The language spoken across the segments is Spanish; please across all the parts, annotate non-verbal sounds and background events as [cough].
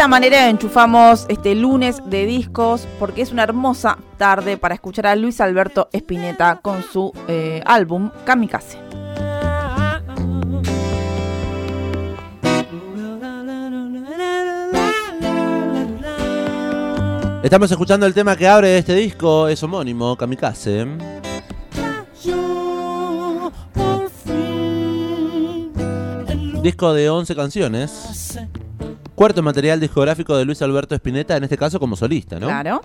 esta manera enchufamos este lunes de discos porque es una hermosa tarde para escuchar a Luis Alberto Spinetta con su eh, álbum Kamikaze. Estamos escuchando el tema que abre este disco, es homónimo, Kamikaze. Disco de 11 canciones. Cuarto material discográfico de Luis Alberto Spinetta, en este caso como solista, ¿no? Claro.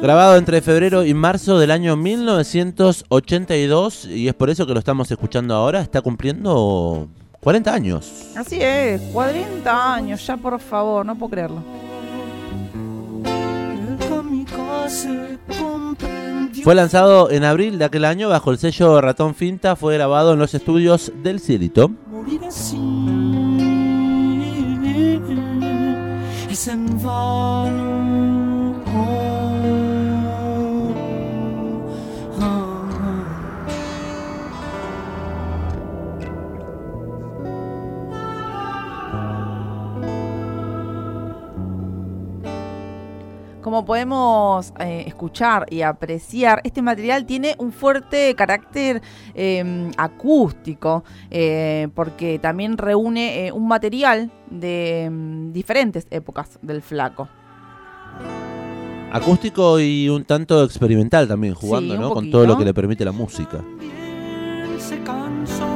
Grabado entre febrero y marzo del año 1982 y es por eso que lo estamos escuchando ahora, está cumpliendo 40 años. Así es, 40 años, ya por favor, no puedo creerlo. Fue lanzado en abril de aquel año bajo el sello Ratón Finta, fue grabado en los estudios del Cielito. Como podemos eh, escuchar y apreciar, este material tiene un fuerte carácter eh, acústico, eh, porque también reúne eh, un material de mm, diferentes épocas del flaco. Acústico y un tanto experimental también, jugando Sí, ¿no? con todo lo que le permite la música. Bien se cansó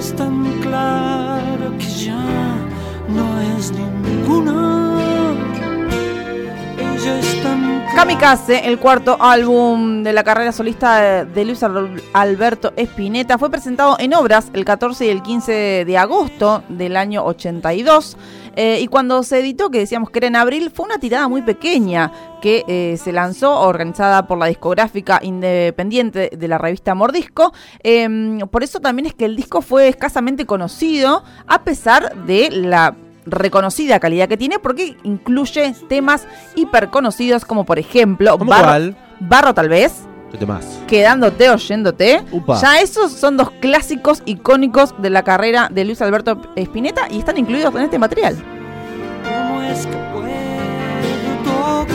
Ella es tan clara Kamikaze, el cuarto álbum de la carrera solista de- Luis Al- Alberto Spinetta, fue presentado en obras el 14 y el 15 de agosto del año 82. eh, y cuando se editó, que decíamos que era en abril, fue una tirada muy pequeña que eh, se lanzó, organizada por la discográfica independiente de la revista Mordisco. Em, por eso también es que el disco fue escasamente conocido, a pesar de la reconocida calidad que tiene porque incluye temas hiper conocidos como por ejemplo ¿Cómo Barro, cuál? Barro tal vez. Quedándote oyéndote. Upa. Ya esos son dos clásicos icónicos de la carrera de Luis Alberto Spinetta y están incluidos en este material. ¿Cómo es que puedo tocar?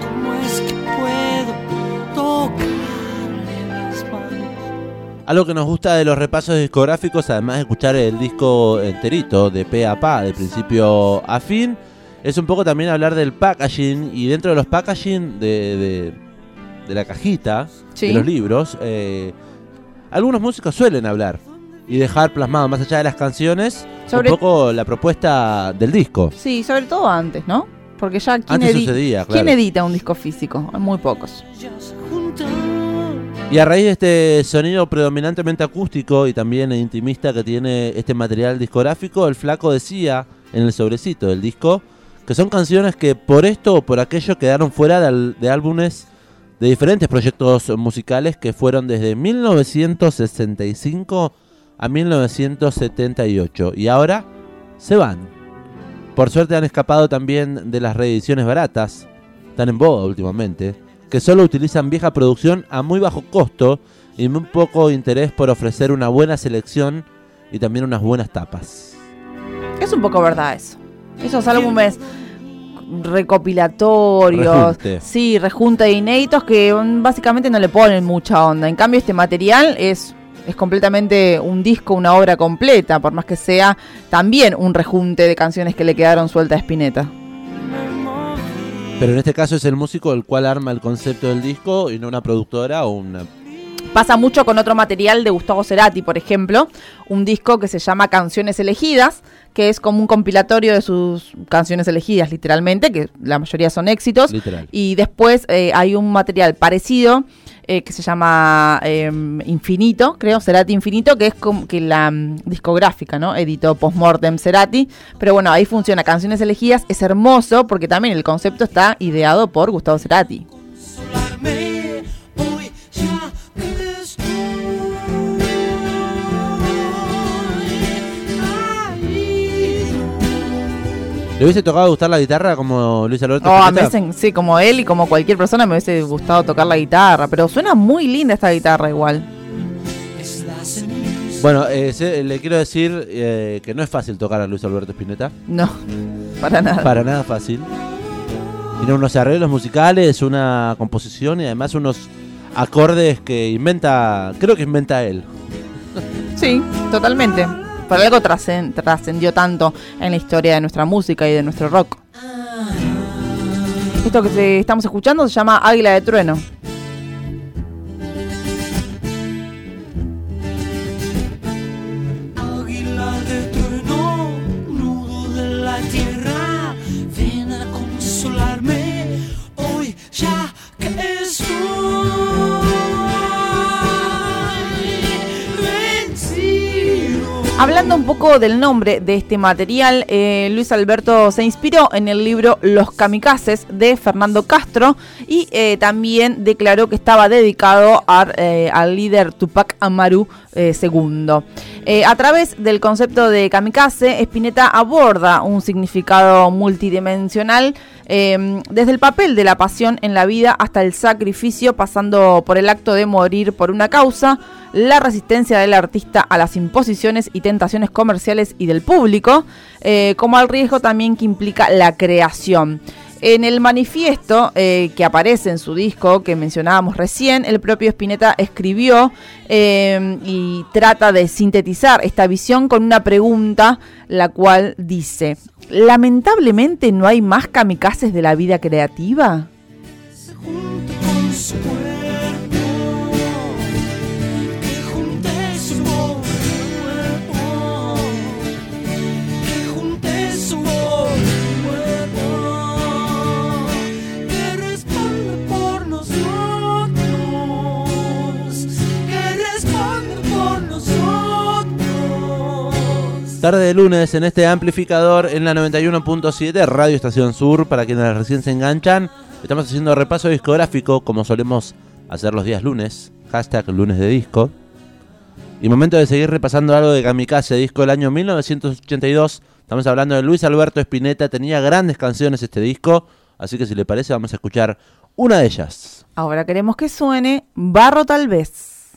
¿Cómo es que puedo manos? Algo que nos gusta de los repasos discográficos, además de escuchar el disco enterito, de pe a pa, de principio a fin, es un poco también hablar del packaging y dentro de los packaging de, de- de la cajita Sí. de los libros, eh, algunos músicos suelen hablar y dejar plasmado más allá de las canciones Sobre- un poco la propuesta del disco. Sí, sobre todo antes, ¿no? Porque ya ¿quién, Antes edi- sucedía, ¿quién edita un disco físico? Muy pocos. Y a raíz de este sonido predominantemente acústico y también intimista que tiene este material discográfico, el flaco decía en el sobrecito del disco que son canciones que por esto o por aquello quedaron fuera de, de álbumes de diferentes proyectos musicales que fueron desde 1965 a 1978 y ahora se van. Por suerte han escapado también de las reediciones baratas, tan en boga últimamente, que solo utilizan vieja producción a muy bajo costo y muy poco interés por ofrecer una buena selección y también unas buenas tapas. Es un poco verdad eso. Esos álbumes recopilatorios, Rejunte. sí, rejunta de inéditos que básicamente no le ponen mucha onda. En cambio, este material es, es completamente un disco, una obra completa, por más que sea también un rejunte de canciones que le quedaron sueltas a Spinetta. Pero en este caso es el músico el cual arma el concepto del disco y no una productora o una... Pasa mucho con otro material de Gustavo Cerati, por ejemplo, un disco que se llama Canciones Elegidas, que es como un compilatorio de sus canciones elegidas, literalmente, que la mayoría son éxitos. Literal. Y después eh, hay un material parecido eh, que se llama eh, Infinito, creo, Cerati Infinito, que es como que la mm, discográfica, ¿no? Editó Postmortem Cerati. Pero bueno, ahí funciona Canciones Elegidas, es hermoso porque también el concepto está ideado por Gustavo Cerati. Consolarme ¿Le hubiese tocado gustar la guitarra como Luis Alberto? Oh, me hacen- sí, como él y como cualquier persona me hubiese gustado tocar la guitarra, pero suena muy linda esta guitarra igual. Bueno, eh, se- le quiero decir eh, que no es fácil tocar a Luis Alberto Spinetta. No, [laughs] para nada. Para nada fácil. Tiene unos arreglos musicales, una composición y además unos acordes que inventa, creo que inventa él. Sí, totalmente. Por algo trascen- trascendió tanto en la historia de nuestra música y de nuestro rock. Esto que estamos escuchando se llama Águila de Trueno. Hablando un poco del nombre de este material, eh, Luis Alberto se inspiró en el libro Los Kamikazes de Fernando Castro y eh, también declaró que estaba dedicado a, eh, al líder Tupac Amaru II. A través del concepto de kamikaze, Spinetta aborda un significado multidimensional eh, desde el papel de la pasión en la vida hasta el sacrificio, pasando por el acto de morir por una causa, la resistencia del artista a las imposiciones y tentaciones comerciales y del público, eh, como al riesgo también que implica la creación. En el manifiesto eh, que aparece en su disco que mencionábamos recién, el propio Spinetta escribió eh, y trata de sintetizar esta visión con una pregunta, la cual dice, lamentablemente no hay más kamikazes de la vida creativa. Tarde de lunes en este amplificador en la 91.7 Radio Estación Sur para quienes recién se enganchan. Estamos haciendo repaso discográfico como solemos hacer los días lunes. Hashtag lunes de disco. Y momento de seguir repasando algo de Kamikaze, disco del año 1982. Estamos hablando de Luis Alberto Spinetta. Tenía grandes canciones este disco. Así que si le parece vamos a escuchar una de ellas. Ahora queremos que suene Barro tal vez.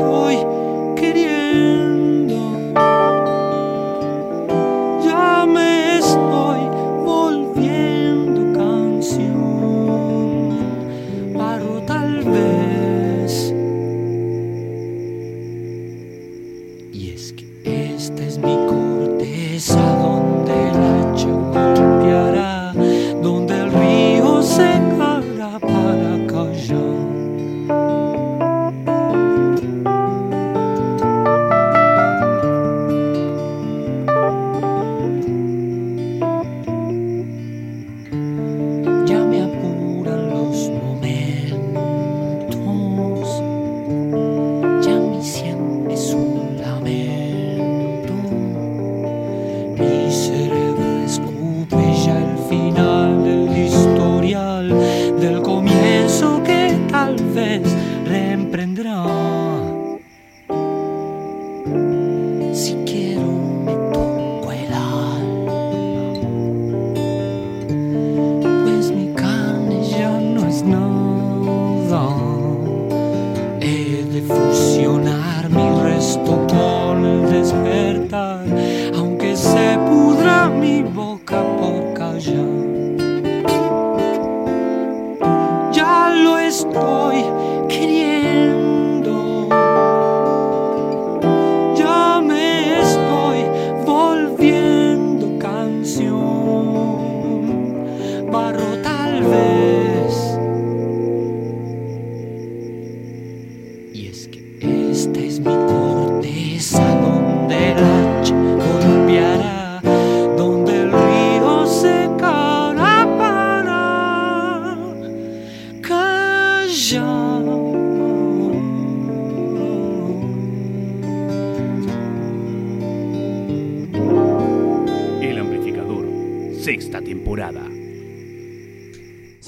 Lo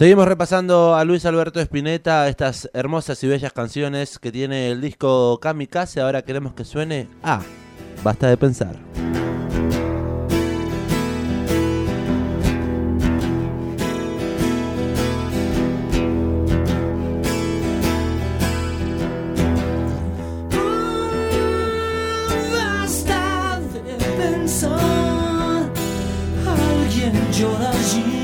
Seguimos repasando a Luis Alberto Spinetta, estas hermosas y bellas canciones que tiene el disco Kamikaze. Ahora queremos que suene a Basta de pensar. Basta de pensar, alguien llora allí,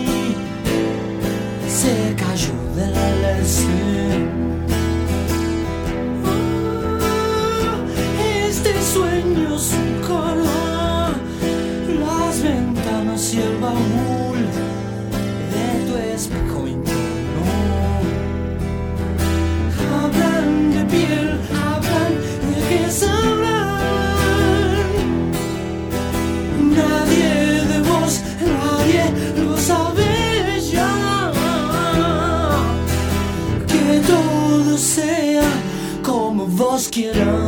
como vos quieras.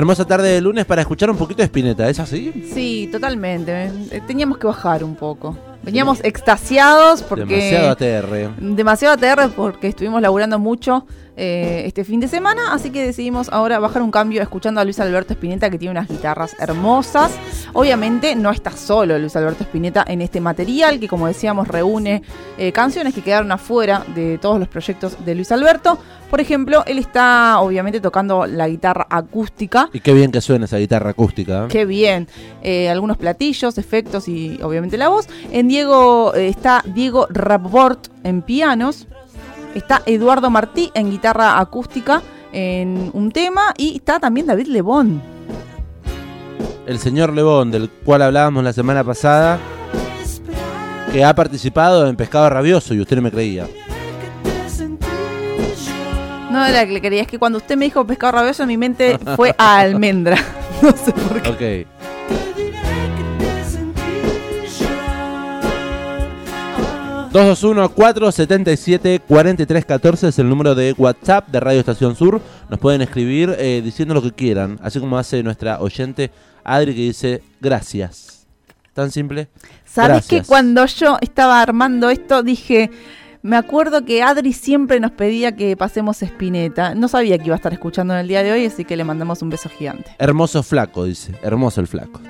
Hermosa tarde de lunes para escuchar un poquito de Spinetta, ¿es así? Sí, totalmente. Eh, Teníamos que bajar un poco. Veníamos extasiados porque... Demasiado ATR. Demasiado ATR porque estuvimos laburando mucho eh, este fin de semana, así que decidimos ahora bajar un cambio escuchando a Luis Alberto Spinetta que tiene unas guitarras hermosas. Obviamente no está solo Luis Alberto Spinetta en este material que como decíamos reúne eh, canciones que quedaron afuera de todos los proyectos de Luis Alberto. Por ejemplo, él está obviamente tocando la guitarra acústica. Y qué bien que suena esa guitarra acústica. ¿eh? Qué bien. Algunos platillos, efectos y obviamente la voz. En Diego está Diego Rapoport en pianos. Está Eduardo Martí en guitarra acústica en un tema. Y está también David Lebón. El señor Lebón, del cual hablábamos la semana pasada, que ha participado en Pescado Rabioso y usted no me creía. No era que le quería, es que cuando usted me dijo pescado rabioso, mi mente fue a almendra. [laughs] No sé por qué. Ok. 221-477-4314 es el número de WhatsApp de Radio Estación Sur. Nos pueden escribir eh, diciendo lo que quieran, así como hace nuestra oyente Adri que dice gracias. Tan simple. ¿Sabes que cuando yo estaba armando esto dije, me acuerdo que Adri siempre nos pedía que pasemos Espineta. No sabía que iba a estar escuchando en el día de hoy, así que le mandamos un beso gigante. Hermoso flaco, dice. Hermoso el flaco.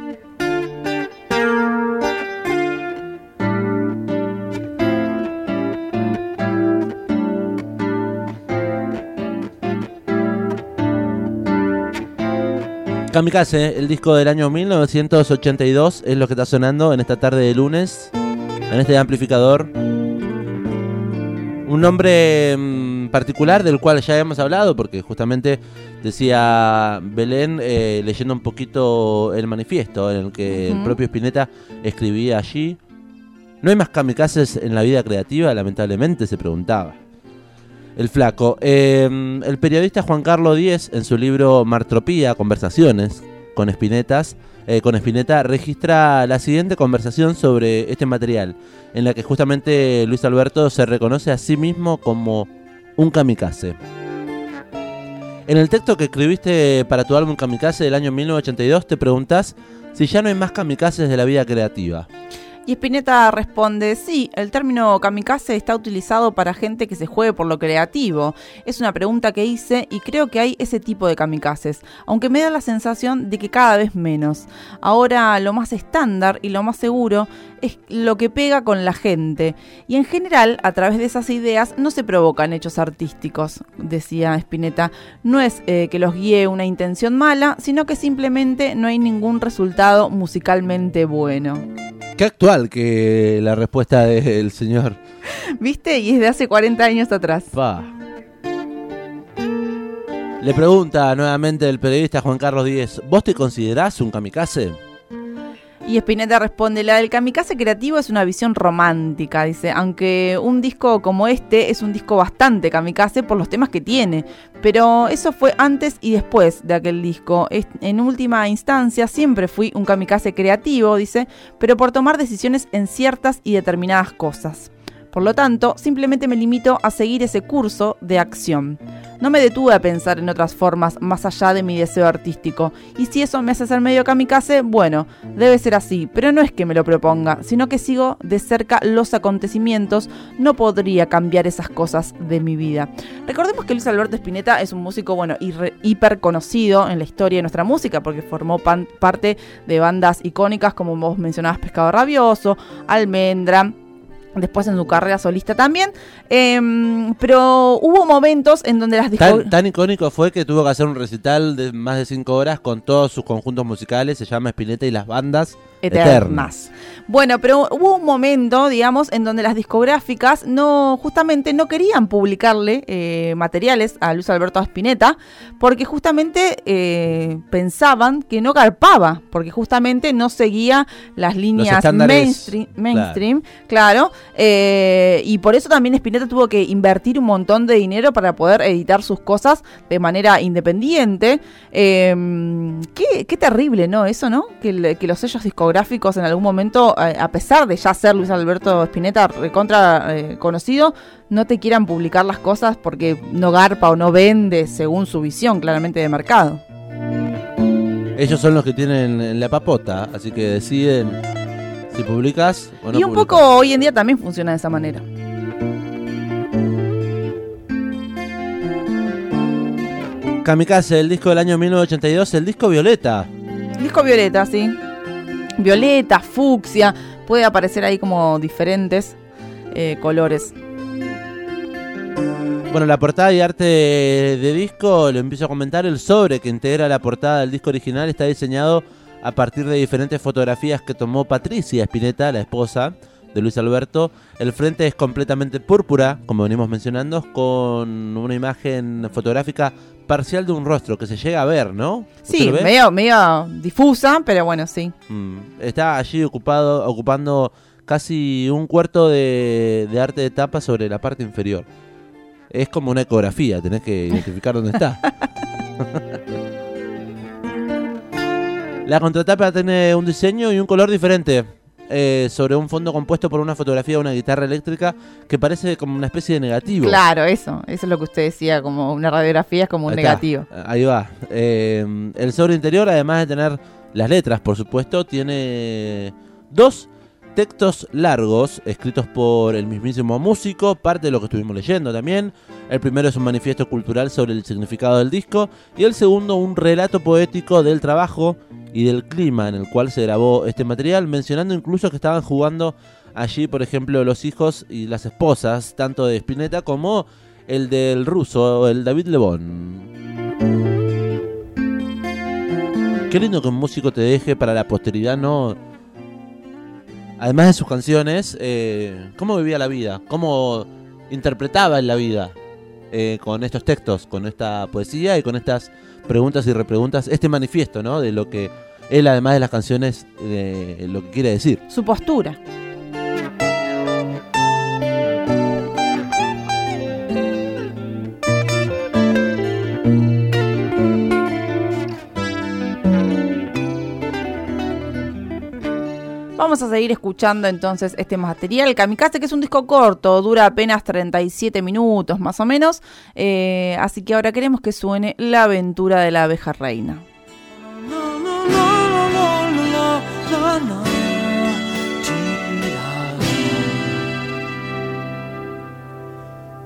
Kamikaze, el disco del año 1982, es lo que está sonando en esta tarde de lunes, en este amplificador. Un nombre mm, particular del cual ya hemos hablado, porque justamente decía Belén, eh, leyendo un poquito el manifiesto en el que el propio Spinetta escribía allí. ¿No hay más kamikazes en la vida creativa? Lamentablemente se preguntaba. El flaco. Eh, el periodista Juan Carlos Díez, en su libro Martropía, Conversaciones con Espinetas, eh, con Spinetta, registra la siguiente conversación sobre este material, en la que justamente Luis Alberto se reconoce a sí mismo como un kamikaze. En el texto que escribiste para tu álbum Kamikaze del año 1982 te preguntas si ya no hay más kamikazes de la vida creativa. Y Spinetta responde, sí, el término kamikaze está utilizado para gente que se juegue por lo creativo. Es una pregunta que hice y creo que hay ese tipo de kamikazes, aunque me da la sensación de que cada vez menos. Ahora lo más estándar y lo más seguro es lo que pega con la gente. Y en general, a través de esas ideas, no se provocan hechos artísticos, decía Spinetta. No es eh, que los guíe una intención mala, sino que simplemente no hay ningún resultado musicalmente bueno. Qué actual que la respuesta del señor. ¿Viste? Y es de hace 40 años atrás. Pa. Le pregunta nuevamente el periodista Juan Carlos Díez, ¿vos te considerás un kamikaze? Y Spinetta responde, la del kamikaze creativo es una visión romántica, dice, aunque un disco como este es un disco bastante kamikaze por los temas que tiene, pero eso fue antes y después de aquel disco. En última instancia siempre fui un kamikaze creativo, dice, pero por tomar decisiones en ciertas y determinadas cosas. Por lo tanto, simplemente me limito a seguir ese curso de acción. No me detuve a pensar en otras formas más allá de mi deseo artístico. Y si eso me hace ser medio kamikaze, bueno, debe ser así. Pero no es que me lo proponga, sino que sigo de cerca los acontecimientos. No podría cambiar esas cosas de mi vida. Recordemos que Luis Alberto Spinetta es un músico, bueno, hiper conocido en la historia de nuestra música, porque formó parte de bandas icónicas como vos mencionabas Pescado Rabioso, Almendra. Después en su carrera solista también. Em, pero hubo momentos en donde las Tan, tan icónico fue que tuvo que hacer un recital de más de 5 horas con todos sus conjuntos musicales, se llama Spinetta y las bandas eternas. eternas. Bueno, pero hubo un momento, digamos, en donde las discográficas no, justamente no querían publicarle eh, materiales a Luis Alberto Spinetta, porque justamente eh, pensaban que no garpaba, porque justamente no seguía las líneas mainstream, mainstream, claro, eh, y por eso también Spinetta tuvo que invertir un montón de dinero para poder editar sus cosas de manera independiente. Eh, qué, qué terrible, ¿no? Eso, ¿no? Que los sellos discográficos en algún momento, eh, a pesar de ya ser Luis Alberto Spinetta recontra eh, conocido, no te quieran publicar las cosas porque no garpa o no vende según su visión claramente de mercado. Ellos son los que tienen la papota, así que deciden si publicas o no y un publicas. poco hoy en día también funciona de esa manera. Kamikaze, el disco del año 1982, el disco Violeta. Disco violeta, sí. Violeta, fucsia, puede aparecer ahí como diferentes eh, colores. Bueno, la portada y arte de, disco, lo empiezo a comentar, el sobre que integra la portada del disco original está diseñado a partir de diferentes fotografías que tomó Patricia Spinetta, la esposa de Luis Alberto. El frente es completamente púrpura, como venimos mencionando, con una imagen fotográfica parcial de un rostro que se llega a ver, ¿no? ¿Usted Sí, medio, medio difusa, pero bueno, sí. Mm, Está allí ocupado, ocupando casi un cuarto de, de arte de tapa sobre la parte inferior. Es como una ecografía, tenés que identificar dónde está. [laughs] la contratapa tiene un diseño y un color diferente. Eh, sobre un fondo compuesto por una fotografía de una guitarra eléctrica que parece como una especie de negativo. Claro, eso. Eso es lo que usted decía, como una radiografía es como un Ahí está. negativo. Ahí va. Eh, el sobre interior, además de tener las letras, por supuesto, tiene dos textos largos escritos por el mismísimo músico, parte de lo que estuvimos leyendo también. El primero es un manifiesto cultural sobre el significado del disco y el segundo un relato poético del trabajo y del clima en el cual se grabó este material, mencionando incluso que estaban jugando allí, por ejemplo, los hijos y las esposas, tanto de Spinetta como el del ruso, el David Lebón. Qué lindo que un músico te deje para la posteridad, ¿no? Además de sus canciones, eh, cómo vivía la vida, cómo interpretaba la vida eh, con estos textos, con esta poesía y con estas preguntas y repreguntas, este manifiesto, ¿no? De lo que él, además de las canciones, de lo que quiere decir. Su postura. Vamos a seguir escuchando entonces este material. Kamikaze, que es un disco corto, dura apenas 37 minutos más o menos. Eh, así que ahora queremos que suene La aventura de la abeja reina.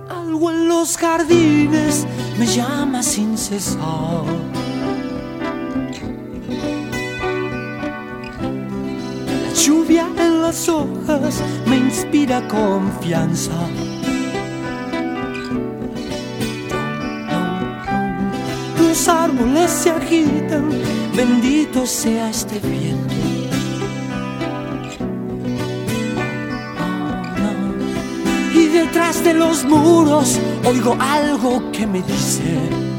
Algo en los jardines me llama sin cesar. Lluvia en las hojas me inspira confianza. Los árboles se agitan, bendito sea este viento. Y detrás de los muros oigo algo que me dice.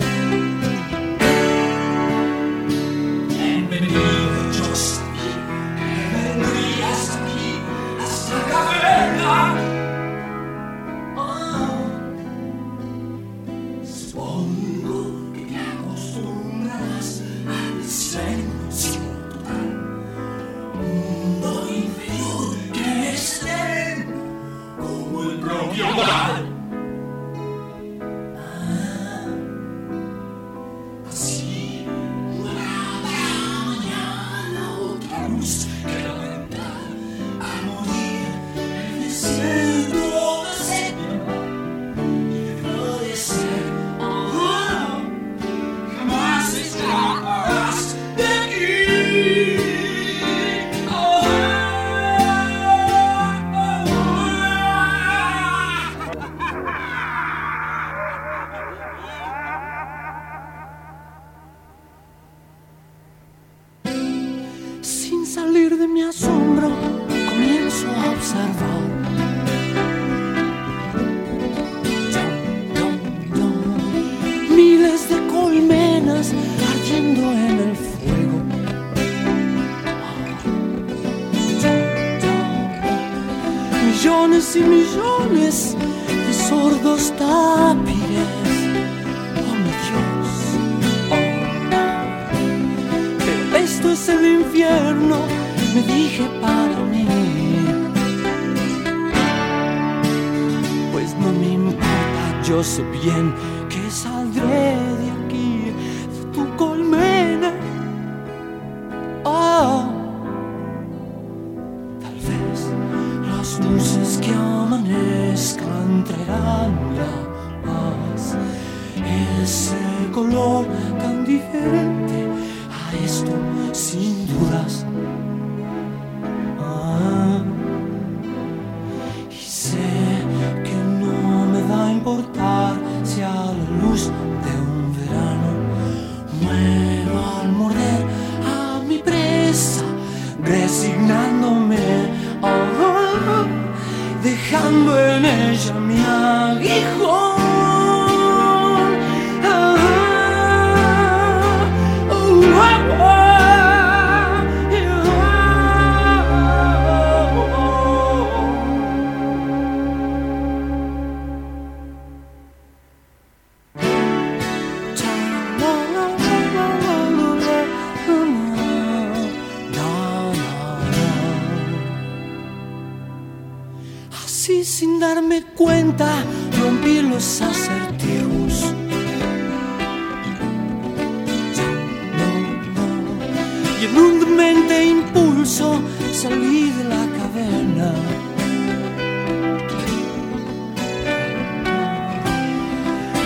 Salí de la caverna.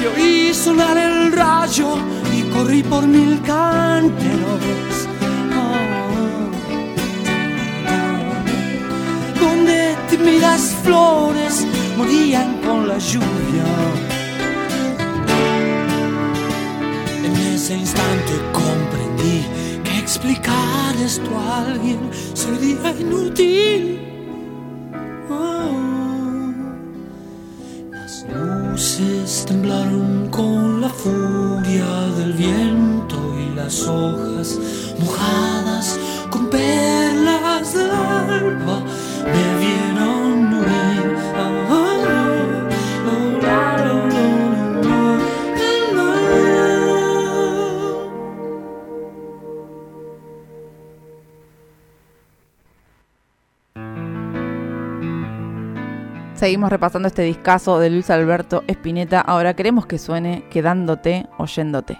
Y oí sonar el rayo y corrí por mil canteros. Ah, donde tímidas flores morían con la lluvia. En ese instante comprendí explicar esto a alguien sería inútil. Ah. Las luces temblaron con la furia del viento y las hojas mojadas Seguimos repasando este discazo de Luis Alberto Spinetta. Ahora queremos que suene quedándote, oyéndote.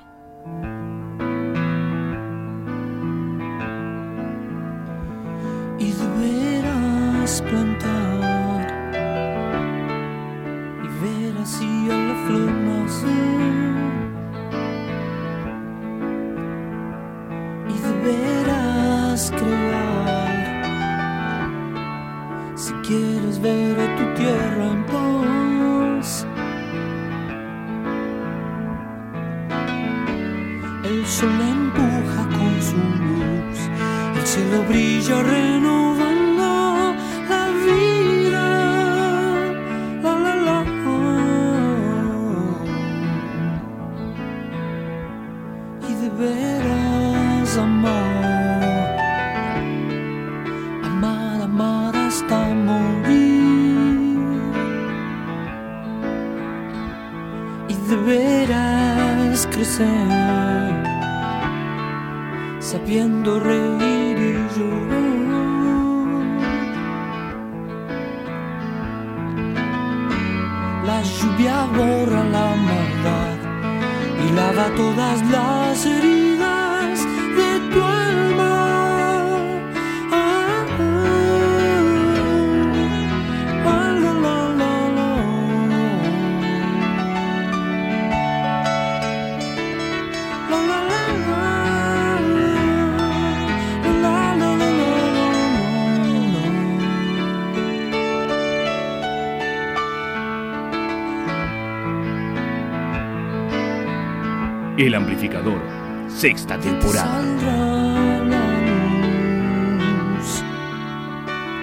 El amplificador, sexta temporada.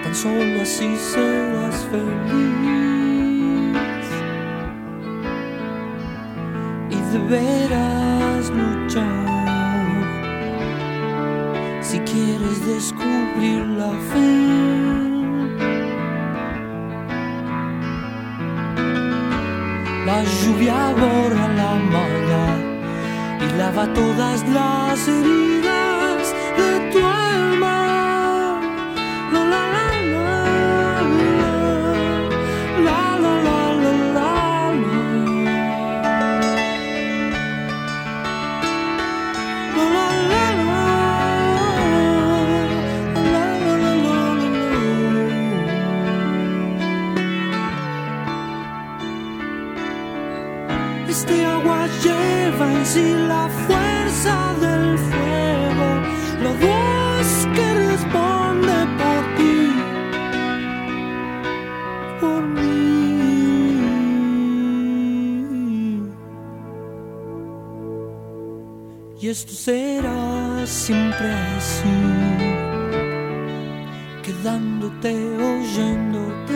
Tan solo así serás feliz y deberás luchar si quieres descubrir la fe. La lluvia borra la maldad y lava todas las heridas sí la fuerza del fuego, la voz que responde por ti, por mí. Y esto será siempre así, quedándote oyéndote.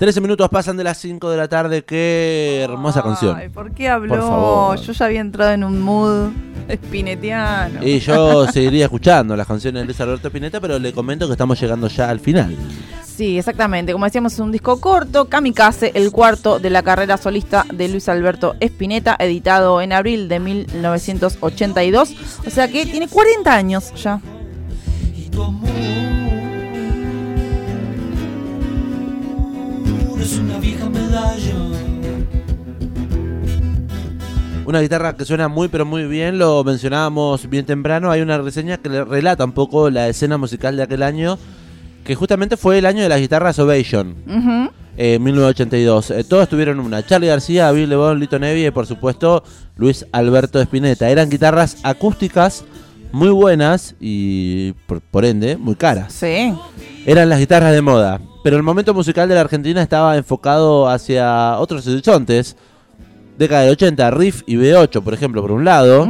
13 minutos pasan de las 5 de la tarde. Qué hermosa canción. Ay, ¿por qué habló? Por favor. Yo ya había entrado en un mood espinetiano. Y yo [laughs] seguiría escuchando las canciones de Luis Alberto Spinetta, pero le comento que estamos llegando ya al final. Sí, exactamente. Como decíamos, es un disco corto, Kamikaze, el cuarto de la carrera solista de Luis Alberto Spinetta, editado en abril de 1982. O sea que tiene 40 años ya. y tu amor Una guitarra que suena muy pero muy bien, lo mencionábamos bien temprano, hay una reseña que le relata un poco la escena musical de aquel año, que justamente fue el año de las guitarras Ovation, Ujú. eh, 1982. Eh, todos tuvieron una, Charlie García, Bill LeBon, Lito Nevi y por supuesto Luis Alberto Spinetta. Eran guitarras acústicas muy buenas y por, por ende muy caras. Sí. Eran las guitarras de moda, pero el momento musical de la Argentina estaba enfocado hacia otros horizontes. Década del 80, Riff y B8, por ejemplo, por un lado,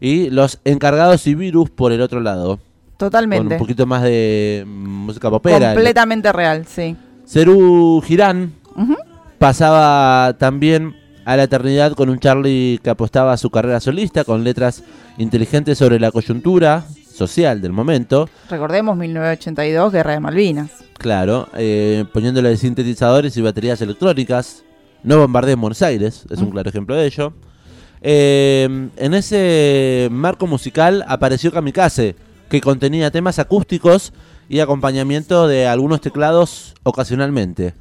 y los encargados y Virus por el otro lado. Con Totalmente. un poquito más de música popera. Completamente real, sí. Cerú Girán pasaba también a la eternidad con un Charlie que apostaba a su carrera solista, con letras inteligentes sobre la coyuntura social del momento. Recordemos 1982, Guerra de Malvinas. Claro, eh, poniéndole sintetizadores y baterías electrónicas. No bombardeen Buenos Aires, es un claro ejemplo de ello. Eh, en ese marco musical apareció Kamikaze, que contenía temas acústicos y acompañamiento de algunos teclados ocasionalmente.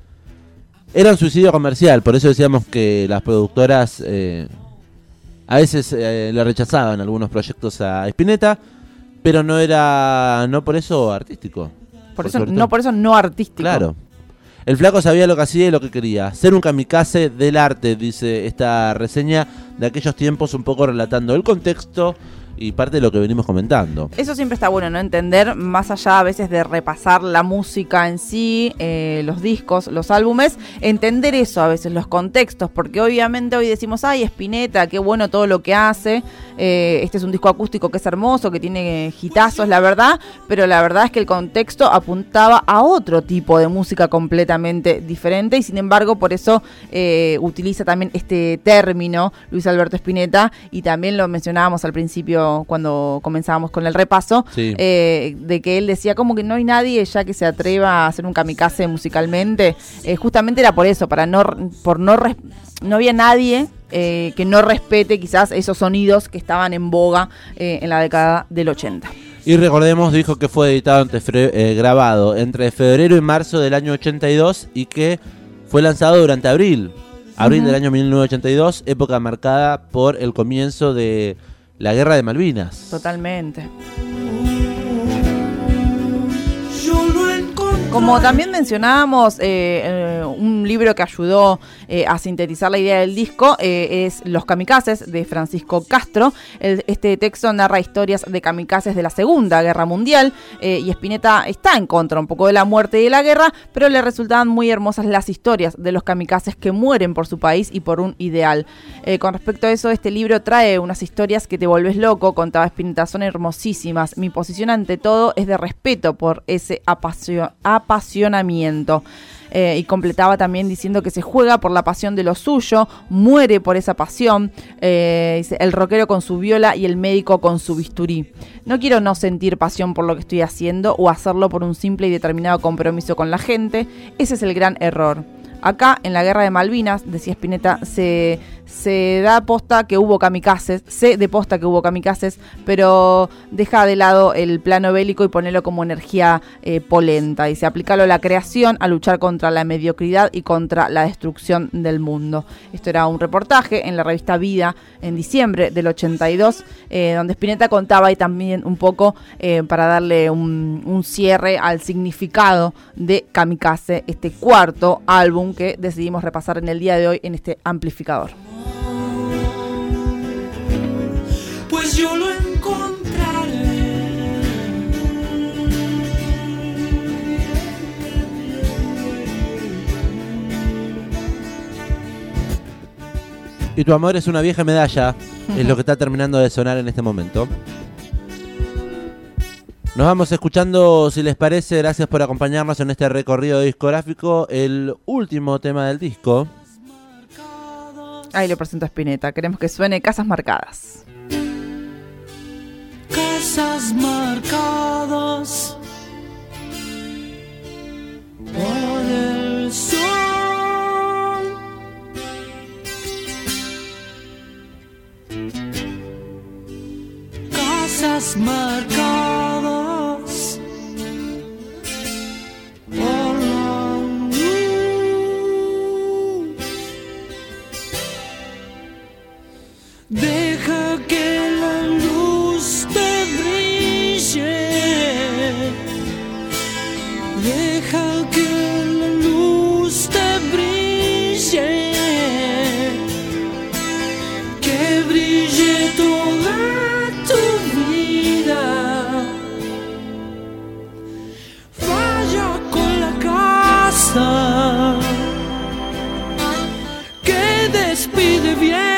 Era un suicidio comercial, por eso decíamos que las productoras eh, a veces eh, le rechazaban algunos proyectos a Spinetta, pero no era, no por eso artístico. Por eso, no por eso no artístico. Claro. El flaco sabía lo que hacía y lo que quería. Ser un kamikaze del arte, dice esta reseña de aquellos tiempos, un poco relatando el contexto y parte de lo que venimos comentando. Eso siempre está bueno, ¿no? Entender, más allá a veces de repasar la música en sí, eh, los discos, los álbumes, entender eso a veces, los contextos, porque obviamente hoy decimos, ay, Spinetta, qué bueno todo lo que hace, eh, este es un disco acústico que es hermoso, que tiene gitazos, la verdad, pero la verdad es que el contexto apuntaba a otro tipo de música completamente diferente y sin embargo por eso eh, utiliza también este término Luis Alberto Spinetta y también lo mencionábamos al principio cuando comenzábamos con el repaso Sí. eh, de que él decía como que no hay nadie ya que se atreva a hacer un kamikaze musicalmente Eh, justamente era por eso para no por no no había nadie eh, que no respete quizás esos sonidos que estaban en boga en la década del 80 Y recordemos, dijo que fue editado entre eh, grabado entre febrero y marzo del año 82 y que fue lanzado durante abril. Abril del año 1982, época marcada por el comienzo de la guerra de Malvinas. totalmente Como también mencionábamos, eh, eh, un libro que ayudó eh, a sintetizar la idea del disco es Los Kamikazes de Francisco Castro. El- este texto narra historias de kamikazes de la Segunda Guerra Mundial y Spinetta está en contra un poco de la muerte y de la guerra, pero le resultaban muy hermosas las historias de los kamikazes que mueren por su país y por un ideal. Con respecto a eso, este libro trae unas historias que te volves loco, contaba Spinetta, son hermosísimas. Mi posición ante todo es de respeto por ese apasio- apasionamiento. Eh, y completaba también diciendo que se juega por la pasión de lo suyo, muere por esa pasión. Eh, el rockero con su viola y el médico con su bisturí. No quiero no sentir pasión por lo que estoy haciendo o hacerlo por un simple y determinado compromiso con la gente. Ese es el gran error. Acá, en la guerra de Malvinas, decía Spinetta, se, se da posta que hubo kamikazes, se de posta que hubo kamikazes, pero deja de lado el plano bélico y ponerlo como energía eh, polenta. Se aplicarlo a la creación, a luchar contra la mediocridad y contra la destrucción del mundo. Esto era un reportaje en la revista Vida en diciembre del 82, eh, donde Spinetta contaba y también un poco eh, para darle un, un cierre al significado de Kamikaze, este cuarto álbum que decidimos repasar en el día de hoy en este amplificador. Pues yo lo encontraré. Y tu amor es una vieja medalla, es lo que está terminando de sonar en este momento. Nos vamos escuchando, si les parece, gracias por acompañarnos en este recorrido discográfico, el último tema del disco. Ahí lo presento a Spinetta, queremos que suene Casas Marcadas. Casas marcadas por el sol. Casas marcadas. deja que la luz te brille, que brille toda tu vida. Vaya con la casa, que despide bien.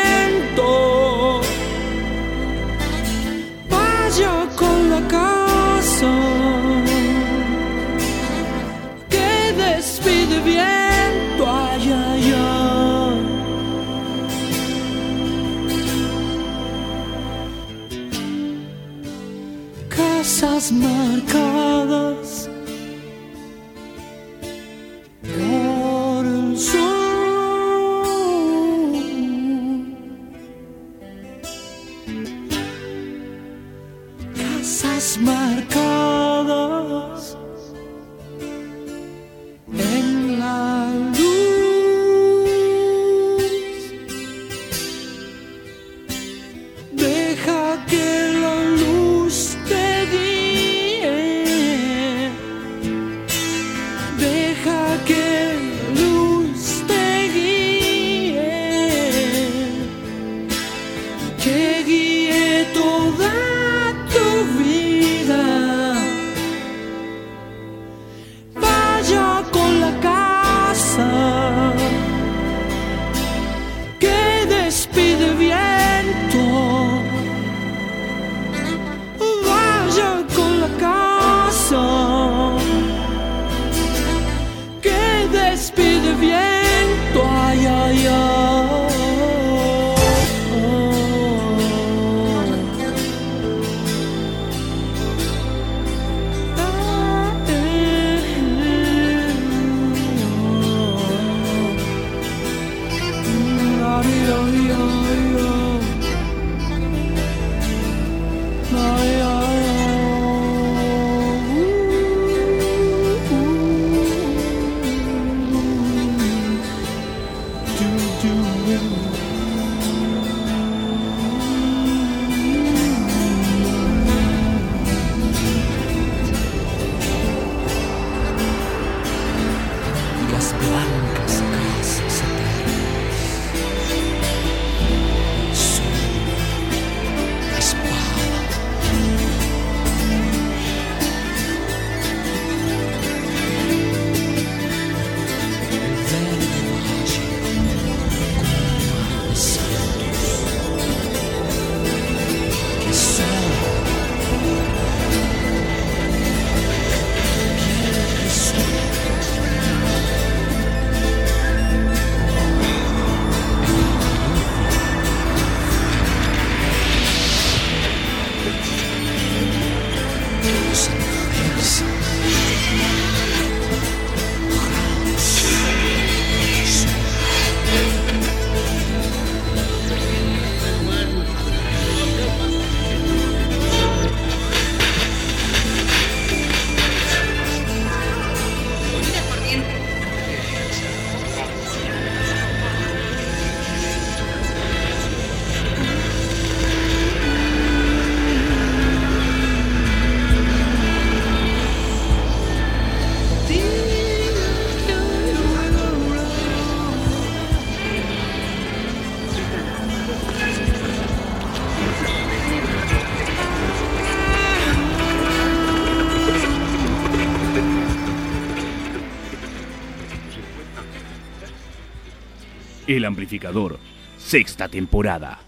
amplificador, sexta temporada.